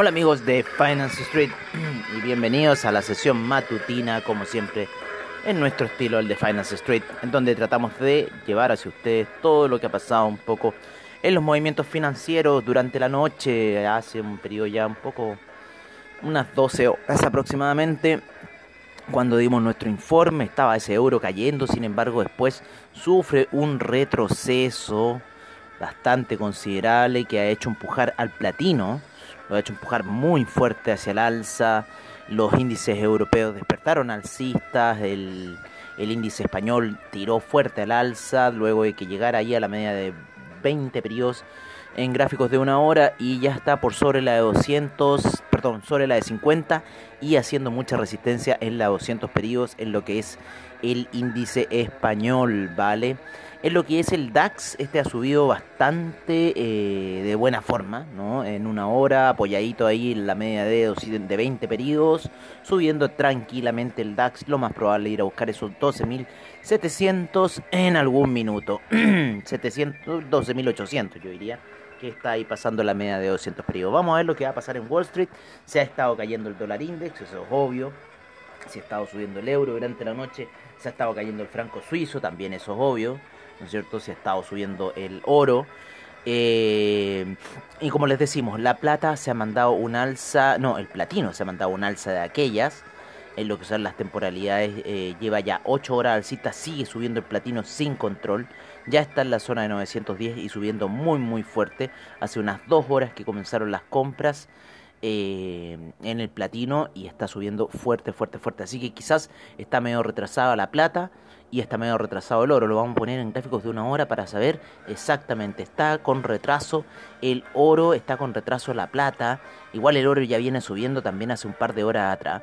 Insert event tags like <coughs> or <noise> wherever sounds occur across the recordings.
Hola amigos de Finance Street y bienvenidos a la sesión matutina como siempre en nuestro estilo el de Finance Street en donde tratamos de llevar hacia ustedes todo lo que ha pasado un poco en los movimientos financieros durante la noche hace un periodo ya un poco unas 12 horas aproximadamente cuando dimos nuestro informe estaba ese euro cayendo sin embargo después sufre un retroceso bastante considerable que ha hecho empujar al platino lo ha hecho empujar muy fuerte hacia el alza. Los índices europeos despertaron alcistas, el, el índice español tiró fuerte al alza luego de que llegara ahí a la media de 20 periodos en gráficos de una hora y ya está por sobre la de 200, perdón, sobre la de 50 y haciendo mucha resistencia en la de 200 periodos en lo que es el índice español, ¿vale? En lo que es el DAX, este ha subido bastante eh, de buena forma, ¿no? En una hora, apoyadito ahí en la media de, de 20 periodos, subiendo tranquilamente el DAX. Lo más probable ir a buscar esos 12.700 en algún minuto. <clears throat> 700, 12.800 yo diría que está ahí pasando la media de 200 periodos. Vamos a ver lo que va a pasar en Wall Street. Se ha estado cayendo el dólar index, eso es obvio. Se ha estado subiendo el euro durante la noche. Se ha estado cayendo el franco suizo, también eso es obvio. ¿No es cierto? Se ha estado subiendo el oro. Eh, y como les decimos, la plata se ha mandado un alza, no, el platino se ha mandado un alza de aquellas, en lo que son las temporalidades, eh, lleva ya 8 horas alcista, sigue subiendo el platino sin control, ya está en la zona de 910 y subiendo muy muy fuerte, hace unas 2 horas que comenzaron las compras. Eh, en el platino y está subiendo fuerte, fuerte, fuerte. Así que quizás está medio retrasada la plata y está medio retrasado el oro. Lo vamos a poner en gráficos de una hora para saber exactamente. Está con retraso el oro, está con retraso la plata. Igual el oro ya viene subiendo también hace un par de horas atrás.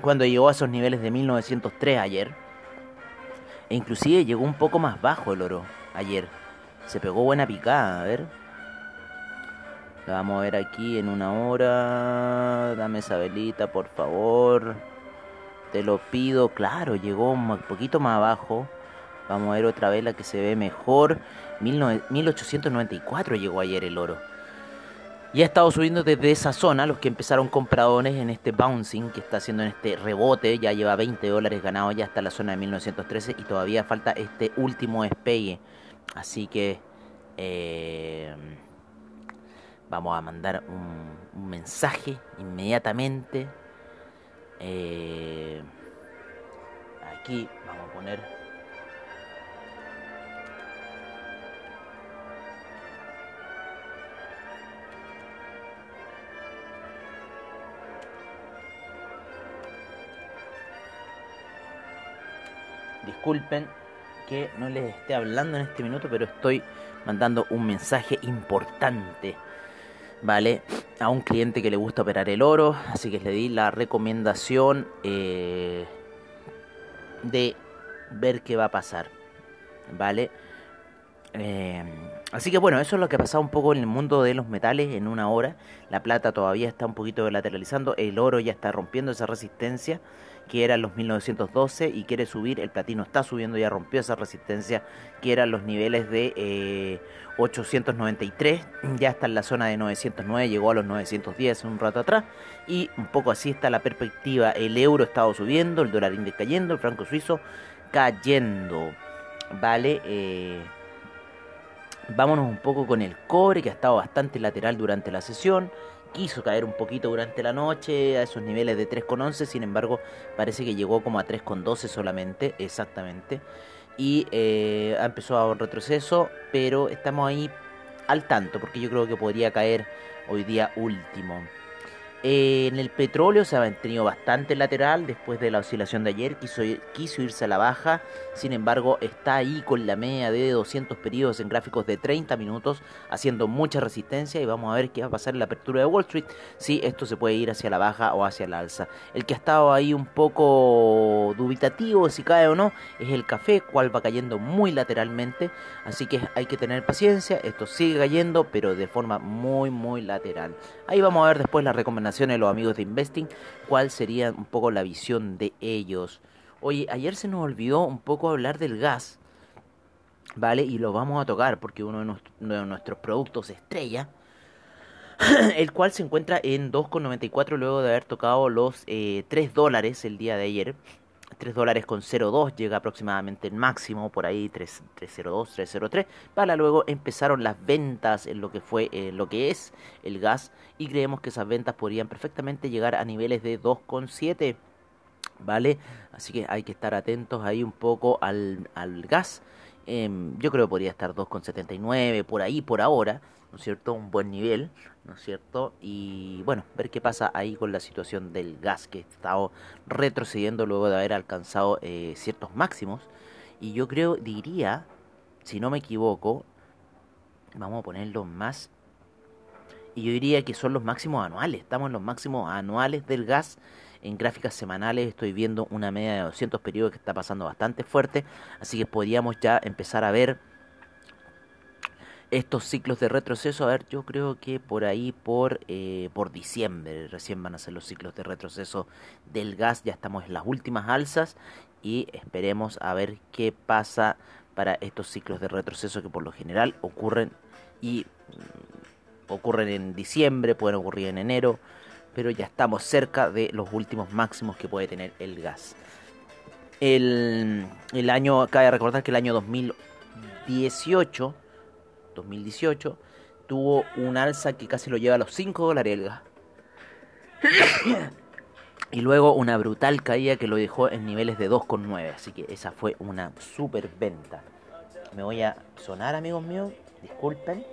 Cuando llegó a esos niveles de 1903 ayer. E inclusive llegó un poco más bajo el oro ayer. Se pegó buena picada, a ver. La vamos a ver aquí en una hora. Dame esa velita, por favor. Te lo pido, claro, llegó un poquito más abajo. Vamos a ver otra vez la que se ve mejor. 1894 llegó ayer el oro. Y ha estado subiendo desde esa zona, los que empezaron compradores en este bouncing que está haciendo en este rebote, ya lleva 20 dólares ganados ya hasta la zona de 1913 y todavía falta este último despegue. Así que eh, vamos a mandar un, un mensaje inmediatamente eh, aquí vamos a poner disculpen que no les esté hablando en este minuto pero estoy mandando un mensaje importante ¿vale? A un cliente que le gusta operar el oro, así que le di la recomendación eh, de ver qué va a pasar, ¿vale? Eh, así que bueno, eso es lo que ha pasado un poco en el mundo de los metales en una hora. La plata todavía está un poquito lateralizando, el oro ya está rompiendo esa resistencia que era los 1912 y quiere subir, el platino está subiendo, ya rompió esa resistencia que eran los niveles de 893, eh, ya está en la zona de 909, llegó a los 910 un rato atrás y un poco así está la perspectiva, el euro ha estado subiendo, el dólar index cayendo, el franco suizo cayendo, ¿vale? Eh, vámonos un poco con el cobre que ha estado bastante lateral durante la sesión quiso caer un poquito durante la noche a esos niveles de 3,11, sin embargo parece que llegó como a 3,12 solamente, exactamente. Y eh, empezó a un retroceso, pero estamos ahí al tanto, porque yo creo que podría caer hoy día último. Eh, en el petróleo se ha mantenido bastante lateral después de la oscilación de ayer, quiso, quiso irse a la baja, sin embargo está ahí con la media de 200 periodos en gráficos de 30 minutos, haciendo mucha resistencia y vamos a ver qué va a pasar en la apertura de Wall Street, si esto se puede ir hacia la baja o hacia la alza. El que ha estado ahí un poco dubitativo si cae o no es el café, cual va cayendo muy lateralmente, así que hay que tener paciencia, esto sigue cayendo pero de forma muy muy lateral. Ahí vamos a ver después la recomendación de los amigos de Investing, cuál sería un poco la visión de ellos. Oye, ayer se nos olvidó un poco hablar del gas, ¿vale? Y lo vamos a tocar porque uno de, nuestros productos estrella, <clears throat> el cual se encuentra en 2,94 luego de haber tocado los 3 eh, dólares el día de ayer. 3 dólares con 0,2 llega aproximadamente el máximo, por ahí 3,02, 3,03, para luego empezaron las ventas en lo que fue, eh, lo que es el gas y creemos que esas ventas podrían perfectamente llegar a niveles de 2,7, ¿vale? Así que hay que estar atentos ahí un poco al, al gas. Em, yo creo que podría estar 2,79 por ahí por ahora, ¿no es cierto? Un buen nivel, ¿no es cierto? Y bueno, ver qué pasa ahí con la situación del gas que estado retrocediendo luego de haber alcanzado eh, ciertos máximos. Y yo creo, diría, si no me equivoco, vamos a ponerlo más. Y yo diría que son los máximos anuales, estamos en los máximos anuales del gas en gráficas semanales estoy viendo una media de 200 periodos que está pasando bastante fuerte, así que podríamos ya empezar a ver estos ciclos de retroceso, a ver, yo creo que por ahí, por, eh, por diciembre, recién van a ser los ciclos de retroceso del gas, ya estamos en las últimas alzas y esperemos a ver qué pasa para estos ciclos de retroceso que por lo general ocurren y mm, ocurren en diciembre, pueden ocurrir en enero, pero ya estamos cerca de los últimos máximos que puede tener el gas. El, el año, cabe recordar que el año 2018 2018, tuvo un alza que casi lo lleva a los 5 dólares el gas. <coughs> y luego una brutal caída que lo dejó en niveles de 2,9. Así que esa fue una super venta. Me voy a sonar, amigos míos. Disculpen.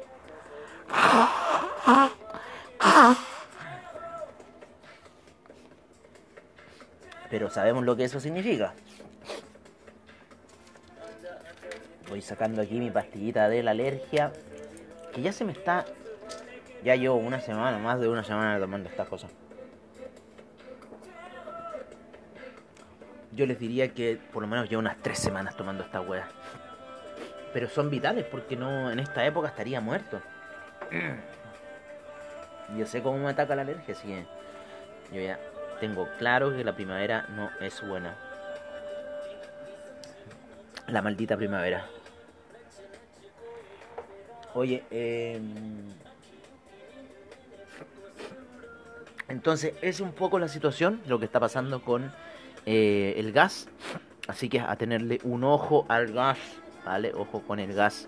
Pero sabemos lo que eso significa. Voy sacando aquí mi pastillita de la alergia. Que ya se me está. Ya llevo una semana, más de una semana tomando estas cosas. Yo les diría que por lo menos llevo unas tres semanas tomando esta wea. Pero son vitales porque no en esta época estaría muerto. <clears throat> Yo sé cómo me ataca la alergia, así que yo ya tengo claro que la primavera no es buena. La maldita primavera. Oye, em, entonces es un poco la situación, lo que está pasando con eh, el gas. Así que a tenerle un ojo al gas, ¿vale? Ojo con el gas.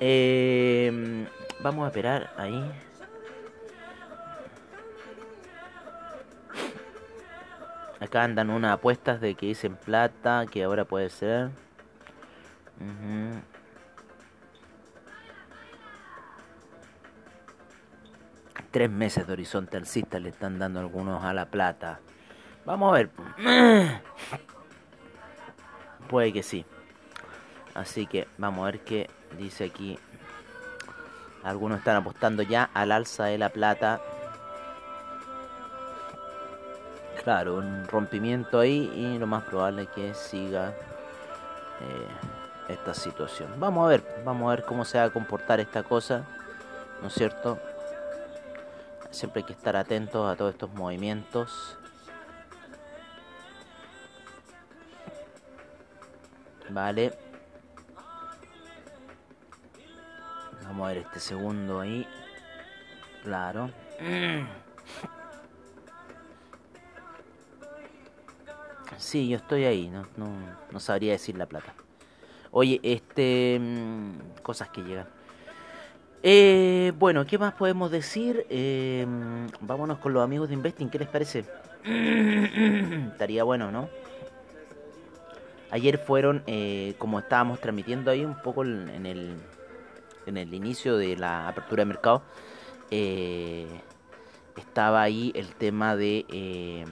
Em, vamos a esperar ahí. Acá andan unas apuestas de que dicen plata, que ahora puede ser. Tres meses de horizonte alcista le están dando algunos a la plata. Vamos a ver. <clears throat> Puede que sí. Así que vamos a ver qué dice aquí. Algunos están apostando ya al alza de la plata. Claro, un rompimiento ahí y lo más probable es que siga. Eh, esta situación. Vamos a ver, vamos a ver cómo se va a comportar esta cosa, ¿no es cierto? Siempre hay que estar atentos a todos estos movimientos. Vale. Vamos a ver este segundo ahí. Claro. <clears throat> Sí, yo estoy ahí, no, no, no sabría decir la plata. Oye, este. Mm, cosas que llegan. Eh, bueno, ¿qué más podemos decir? Eh, vámonos con los amigos de Investing, ¿qué les parece? <clears throat> Estaría bueno, ¿no? Ayer fueron, eh, como estábamos transmitiendo ahí un poco en el, en el inicio de la apertura de mercado, estaba ahí el tema de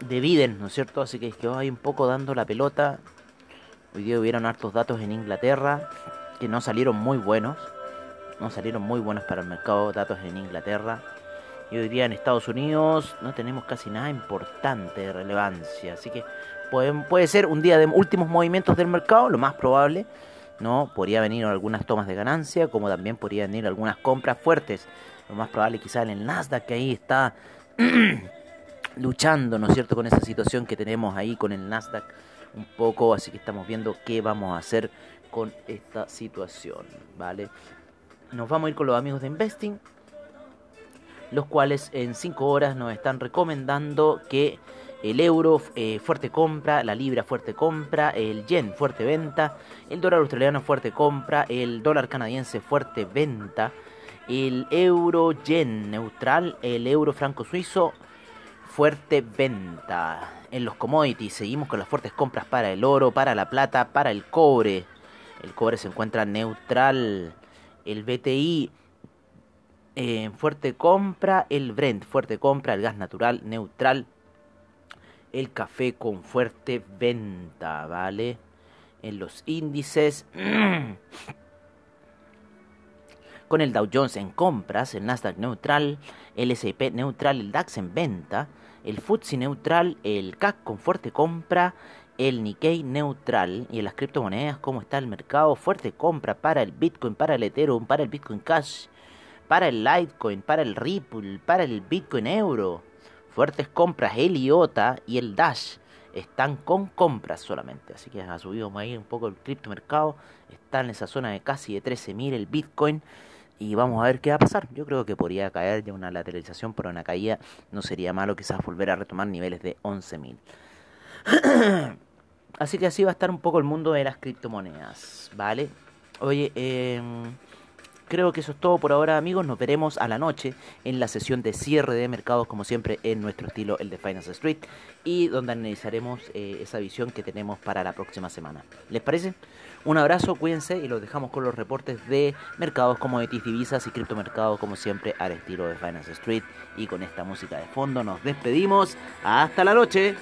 de Biden, ¿no es cierto? Así que quedó ahí un poco dando la pelota. Hoy día hubieron hartos datos en Inglaterra que no salieron muy buenos. No salieron muy buenos para el mercado, datos en Inglaterra. Y hoy día en Estados Unidos no tenemos casi nada importante de relevancia. Así que puede, ser un día de últimos movimientos del mercado, lo más probable. No, podría venir algunas tomas de ganancia, como también podría venir algunas compras fuertes. Lo más probable quizá en el Nasdaq que ahí está <clears throat> luchando, ¿no es cierto?, con esa situación que tenemos ahí con el Nasdaq un poco, así que estamos viendo qué vamos a hacer con esta situación, ¿vale? Nos vamos a ir con los amigos de Investing, los cuales en 5 horas nos están recomendando que el euro eh, fuerte compra, la libra fuerte compra, el yen fuerte venta, el dólar australiano fuerte compra, el dólar canadiense fuerte venta, el euro yen neutral, el euro franco suizo fuerte venta. En los commodities seguimos con las fuertes compras para el oro, para la plata, para el cobre. El cobre se encuentra neutral. El BTI en fuerte compra. El Brent fuerte compra. El gas natural neutral. El café con fuerte venta, ¿vale? En los índices. <clears throat> con el Dow Jones en compras, el Nasdaq neutral, el S&P neutral, el DAX en venta, el FTSE neutral, el CAC con fuerte compra, el Nikkei neutral. Y en las criptomonedas cómo está el mercado, fuerte compra para el Bitcoin, para el Ethereum, para el Bitcoin Cash, para el Litecoin, para el Ripple, para el Bitcoin Euro. Fuertes compras el IOTA y el Dash están con compras solamente, así que ha subido ahí un poco el criptomercado, está en esa zona de casi de 13.000 el Bitcoin y vamos a ver qué va a pasar. Yo creo que podría caer ya una lateralización, pero una caída no sería malo quizás volver a retomar niveles de 11.000. <clears throat> así que así va a estar un poco el mundo de las criptomonedas, ¿vale? Oye, eh, creo que eso es todo por ahora amigos. Nos veremos a la noche en la sesión de cierre de mercados como siempre en nuestro estilo, el de Finance Street. Y donde analizaremos eh, esa visión que tenemos para la próxima semana. ¿Les parece? Un abrazo, cuídense y los dejamos con los reportes de mercados como Etis Divisas y criptomercados como siempre al estilo de Finance Street. Y con esta música de fondo nos despedimos. Hasta la noche.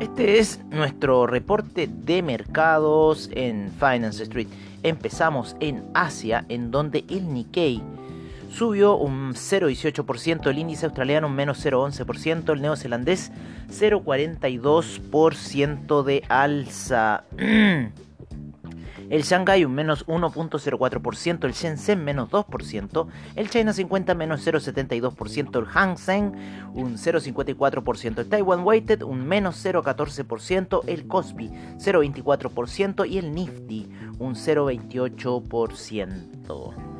Este es nuestro reporte de mercados en Finance Street. Empezamos en Asia, en donde el Nikkei subió un 0,18%, el índice australiano un menos 0,11%, el neozelandés 0,42% de alza. <clears throat> El Shanghai un menos 1.04%, el Shenzhen menos 2%, el China 50 menos 0.72%, el Hang Seng un 0.54%, el Taiwan Weighted un menos 0.14%, el Kospi 0.24% y el Nifty un 0.28%.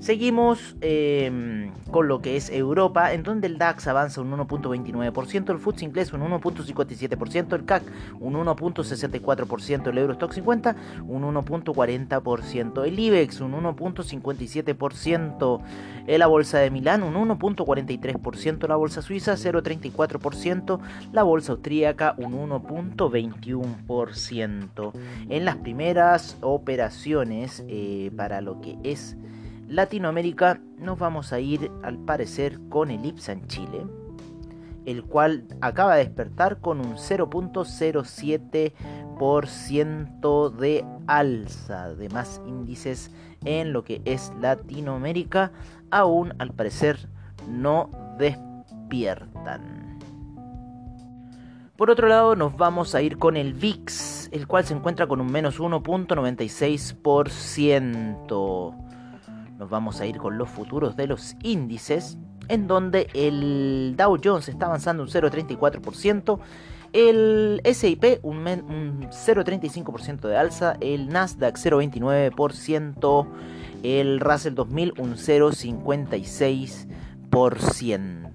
Seguimos em, con lo que es Europa, en donde el DAX avanza un 1.29%, el FTSE inglés un 1.57%, el CAC un 1.64%, el Eurostock 50 un 1.40%, el IBEX un 1.57%, la bolsa de Milán un 1.43%, la bolsa suiza 0.34%, la bolsa austríaca un 1.21%. En las primeras operaciones eh, para lo que es Latinoamérica nos vamos a ir al parecer con el IPSA en Chile, el cual acaba de despertar con un 0.07%. 7% de alza de más índices en lo que es Latinoamérica, aún al parecer no despiertan. Por otro lado, nos vamos a ir con el VIX, el cual se encuentra con un menos 1.96%. Nos vamos a ir con los futuros de los índices, en donde el Dow Jones está avanzando un 0.34%, el SIP un, un 0.35% de alza, el Nasdaq 0.29%, el Russell 2000 un 0.56%.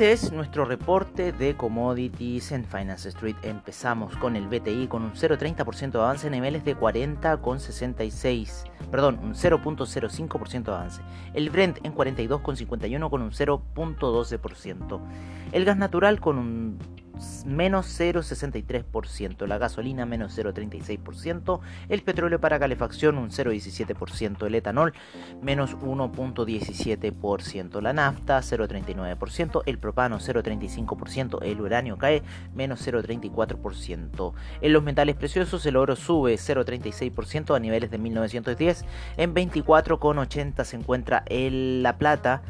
Este es nuestro reporte de commodities en Finance Street. Empezamos con el BTI con un 0.30% de avance en niveles de 40,66. Perdón, un 0.05% de avance. El Brent en 42,51 con un 0.12%. El gas natural con un menos 0,63%, la gasolina menos 0,36%, el petróleo para calefacción un 0,17%, el etanol menos 1,17%, la nafta 0,39%, el propano 0,35%, el uranio cae menos 0,34%. En los metales preciosos el oro sube 0,36% a niveles de 1910, en 24,80 se encuentra el, la plata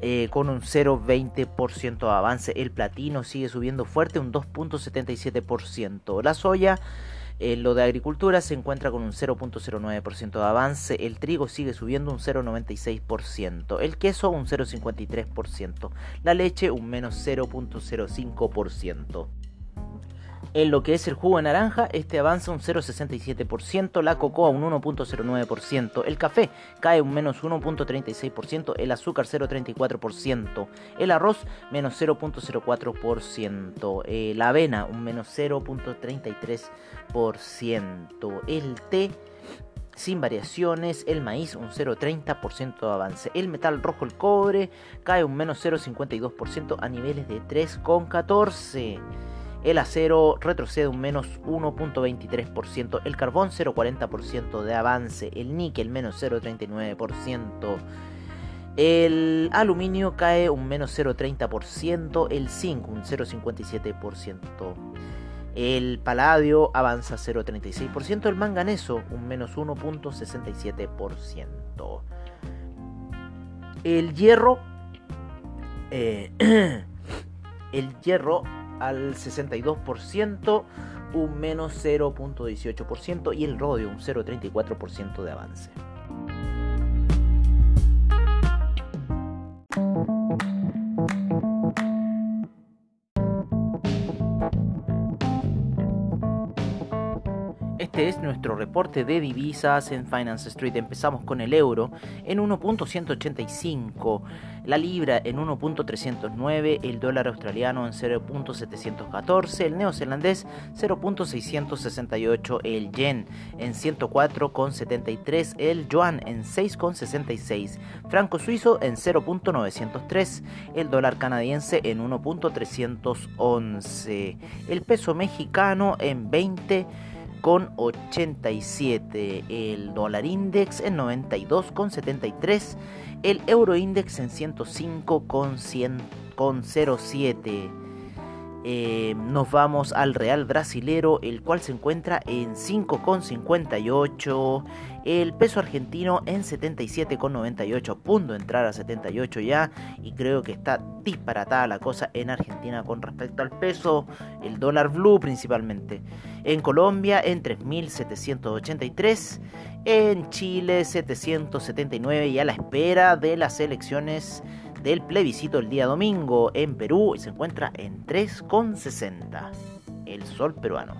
eh, con un 0,20% de avance. El platino sigue subiendo fuerte, un 2,77%. La soya, en lo de agricultura, se encuentra con un 0,09% de avance. El trigo sigue subiendo un 0,96%. El queso, un 0,53%. La leche, un menos 0,05%. En lo que es el jugo de naranja, este avanza un 0,67%, la cocoa un 1,09%, el café cae un menos 1,36%, el azúcar 0,34%, el arroz menos 0,04%, eh, la avena un menos 0,33%, el té sin variaciones, el maíz un 0,30% de avance, el metal rojo, el cobre, cae un menos 0,52% a niveles de 3,14%. El acero retrocede un menos 1.23%, el carbón 0.40% de avance, el níquel menos 0.39%. El aluminio cae un menos 0,30%, el zinc un 0,57%, el paladio avanza 0,36%, el manganeso un menos 1,67%. El hierro, eh, <clears throat> el hierro al 62%, un menos 0.18% y el rodio un 0.34% de avance. Este es nuestro reporte de divisas en Finance Street. Empezamos con el euro en 1.185, la libra en 1.309, el dólar australiano en 0.714, el neozelandés 0.668, el yen en 104.73, el yuan en 6.66, franco suizo en 0.903, el dólar canadiense en 1.311, el peso mexicano en 20 con 87, el dólar index en 92 con 73, el euro index en 105 Eh, nos vamos al real brasilero, el cual se encuentra en 5,58. El peso argentino en 77,98. A punto entrar a 78 ya. Y creo que está disparatada la cosa en Argentina con respecto al peso. El dólar blue principalmente. En Colombia en 3.783. En Chile 779. Y a la espera de las elecciones del plebiscito el día domingo en Perú y se encuentra en 3,60. El sol peruano.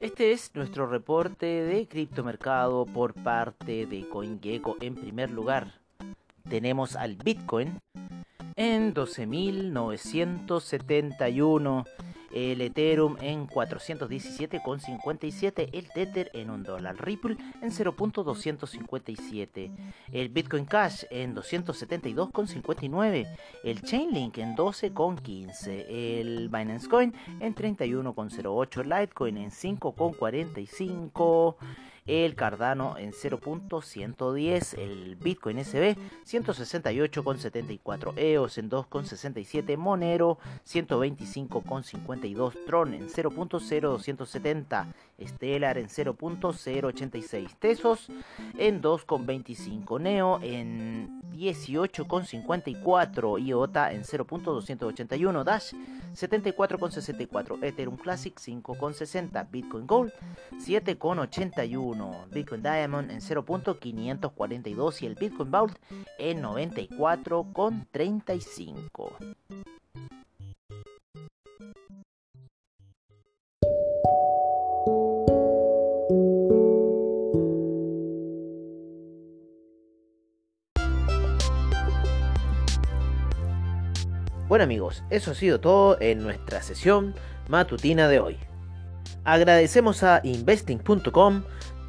Este es nuestro reporte de criptomercado por parte de CoinGecko. En primer lugar, tenemos al Bitcoin en 12.971 el Ethereum en 417,57, el Tether en 1 dólar, Ripple en 0.257, el Bitcoin Cash en 272,59, el Chainlink en 12,15, el Binance Coin en 31,08, Litecoin en 5,45, el Cardano en 0.110, el Bitcoin SB 168,74, EOS en 2,67, Monero 125,52, Tron en 0.0270, Stellar en 0.086, Tesos en 2,25, Neo en 18,54, IOTA en 0.281, Dash 74,64, Ethereum Classic 5,60, Bitcoin Gold 7,81. Bitcoin Diamond en 0.542 y el Bitcoin Vault en 94.35. Bueno amigos, eso ha sido todo en nuestra sesión matutina de hoy. Agradecemos a investing.com